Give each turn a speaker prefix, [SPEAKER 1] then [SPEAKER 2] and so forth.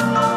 [SPEAKER 1] Bye.